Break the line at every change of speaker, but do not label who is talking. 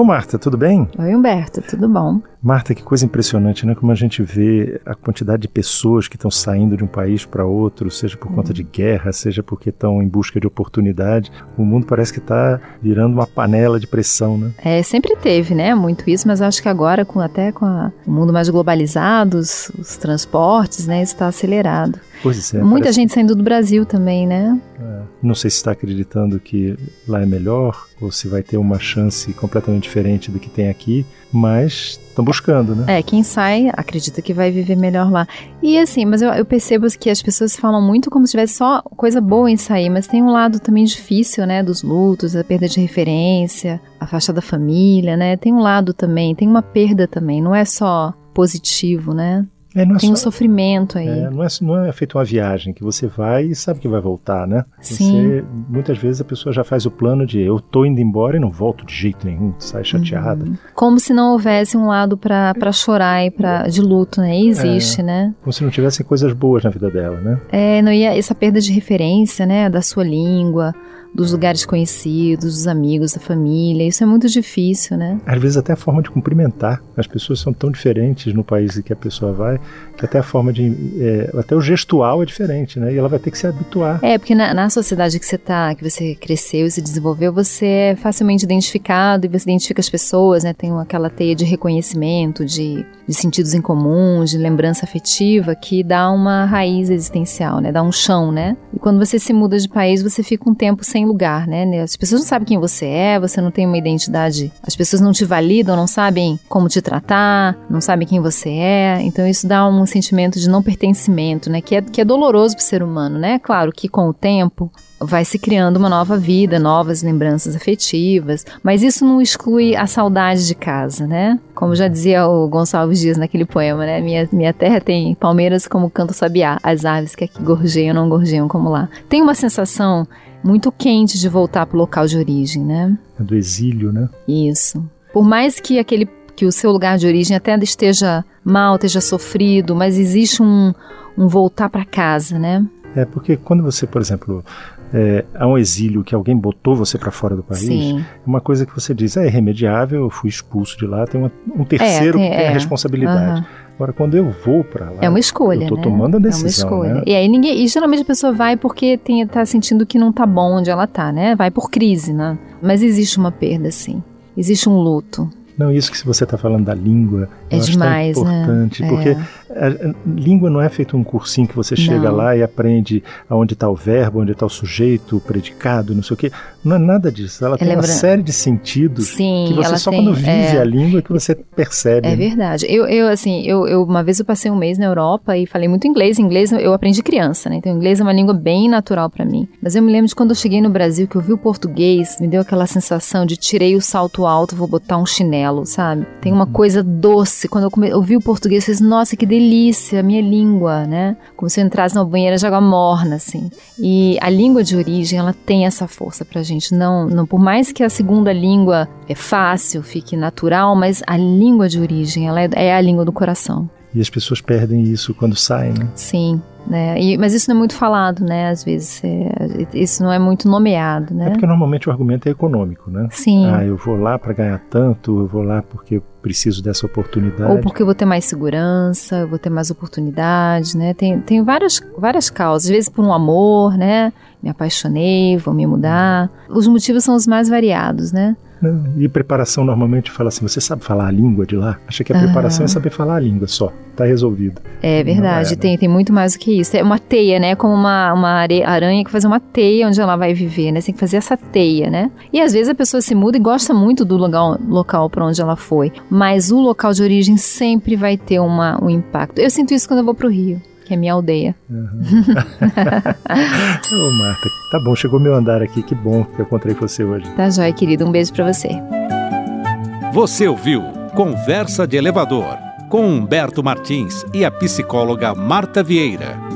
Ô Marta, tudo bem?
Oi Humberto, tudo bom?
Marta, que coisa impressionante, né? Como a gente vê a quantidade de pessoas que estão saindo de um país para outro, seja por conta de guerra, seja porque estão em busca de oportunidade. O mundo parece que está virando uma panela de pressão, né?
É, sempre teve, né? Muito isso, mas acho que agora, com, até com a, o mundo mais globalizado, os, os transportes, né? Está acelerado.
Pois é.
Muita gente saindo do Brasil também, né?
É. Não sei se está acreditando que lá é melhor ou se vai ter uma chance completamente diferente do que tem aqui, mas estão buscando, né?
É, quem sai acredita que vai viver melhor lá. E assim, mas eu, eu percebo que as pessoas falam muito como se tivesse só coisa boa em sair, mas tem um lado também difícil, né? Dos lutos, a perda de referência, a faixa da família, né? Tem um lado também, tem uma perda também, não é só positivo, né?
É, é
tem só, um sofrimento aí.
É, não, é, não é feito uma viagem que você vai e sabe que vai voltar, né?
Sim.
Você, muitas vezes a pessoa já faz o plano de eu tô indo embora e não volto de jeito nenhum, sai chateada. Uhum.
Como se não houvesse um lado para chorar e pra, de luto, né? E existe,
é,
né?
Como se não tivessem coisas boas na vida dela, né?
É, não ia essa perda de referência, né? Da sua língua dos lugares conhecidos, dos amigos, da família. Isso é muito difícil, né?
Às vezes até a forma de cumprimentar. As pessoas são tão diferentes no país em que a pessoa vai, que até a forma de. É, até o gestual é diferente, né? E ela vai ter que se habituar.
É, porque na, na sociedade que você tá, que você cresceu e se desenvolveu, você é facilmente identificado e você identifica as pessoas, né? Tem aquela teia de reconhecimento, de, de sentidos em comum, de lembrança afetiva, que dá uma raiz existencial, né? Dá um chão, né? E quando você se muda de país, você fica um tempo sem sem lugar, né? As pessoas não sabem quem você é, você não tem uma identidade, as pessoas não te validam, não sabem como te tratar, não sabem quem você é. Então isso dá um sentimento de não pertencimento, né? Que é, que é doloroso para o ser humano, né? Claro que com o tempo vai se criando uma nova vida, novas lembranças afetivas, mas isso não exclui a saudade de casa, né? Como já dizia o Gonçalves Dias naquele poema, né? Minha, minha terra tem palmeiras como canto sabiá, as aves que aqui gorjeiam não gorjeiam como lá. Tem uma sensação muito quente de voltar para o local de origem, né?
É do exílio, né?
Isso. Por mais que aquele que o seu lugar de origem até esteja mal, esteja sofrido, mas existe um, um voltar para casa, né?
É porque quando você, por exemplo, é, há um exílio que alguém botou você para fora do país,
Sim.
uma coisa que você diz é irremediável, eu fui expulso de lá, tem uma, um terceiro é, tem, que tem é. a responsabilidade. Agora, quando eu vou para lá,
é uma escolha,
eu tô
né?
tomando a decisão,
É uma escolha.
Né?
E aí ninguém, e geralmente a pessoa vai porque tem, tá sentindo que não tá bom onde ela tá, né? Vai por crise, né? Mas existe uma perda, sim. Existe um luto.
Não, isso que se você está falando da língua,
é demais,
é importante,
né?
porque
é.
A, a, língua não é feito um cursinho que você chega
não.
lá e aprende aonde está o verbo, onde está o sujeito, o predicado, não sei o quê. Não é nada disso. Ela, ela tem uma série de sentidos
Sim,
que você só
tem,
quando vive
é,
a língua que você percebe.
É
né?
verdade. Eu, eu assim, eu, eu, uma vez eu passei um mês na Europa e falei muito inglês. Inglês eu aprendi criança, né? Então inglês é uma língua bem natural para mim. Mas eu me lembro de quando eu cheguei no Brasil que eu vi o português, me deu aquela sensação de tirei o salto alto, vou botar um chinelo, sabe? Tem uma coisa doce. Quando eu come... ouvi o português, eu falei, nossa, que delícia, a minha língua, né? Como se eu entrasse numa banheira de água morna, assim. E a língua de origem, ela tem essa força pra gente. Não, não por mais que a segunda língua é fácil, fique natural, mas a língua de origem, ela é, é a língua do coração.
E as pessoas perdem isso quando saem, né?
Sim. Né? E, mas isso não é muito falado, né? Às vezes é, isso não é muito nomeado, né?
É porque normalmente o argumento é econômico, né?
Sim.
Ah, eu vou lá para ganhar tanto, eu vou lá porque eu preciso dessa oportunidade.
Ou porque eu vou ter mais segurança, eu vou ter mais oportunidade, né? Tem, tem várias, várias causas. Às vezes por um amor, né? Me apaixonei, vou me mudar. Os motivos são os mais variados, né?
E preparação normalmente fala assim: você sabe falar a língua de lá? Acha que a preparação é saber falar a língua só. Tá resolvido.
É verdade, é, né? tem, tem muito mais do que isso. É uma teia, né? Como uma, uma aranha que faz uma teia onde ela vai viver, né? Você tem que fazer essa teia, né? E às vezes a pessoa se muda e gosta muito do local, local para onde ela foi. Mas o local de origem sempre vai ter uma, um impacto. Eu sinto isso quando eu vou pro Rio que é minha aldeia.
Uhum. Ô, Marta, tá bom, chegou meu andar aqui, que bom que eu encontrei você hoje.
Tá jóia, querido, um beijo para você.
Você ouviu Conversa de Elevador com Humberto Martins e a psicóloga Marta Vieira.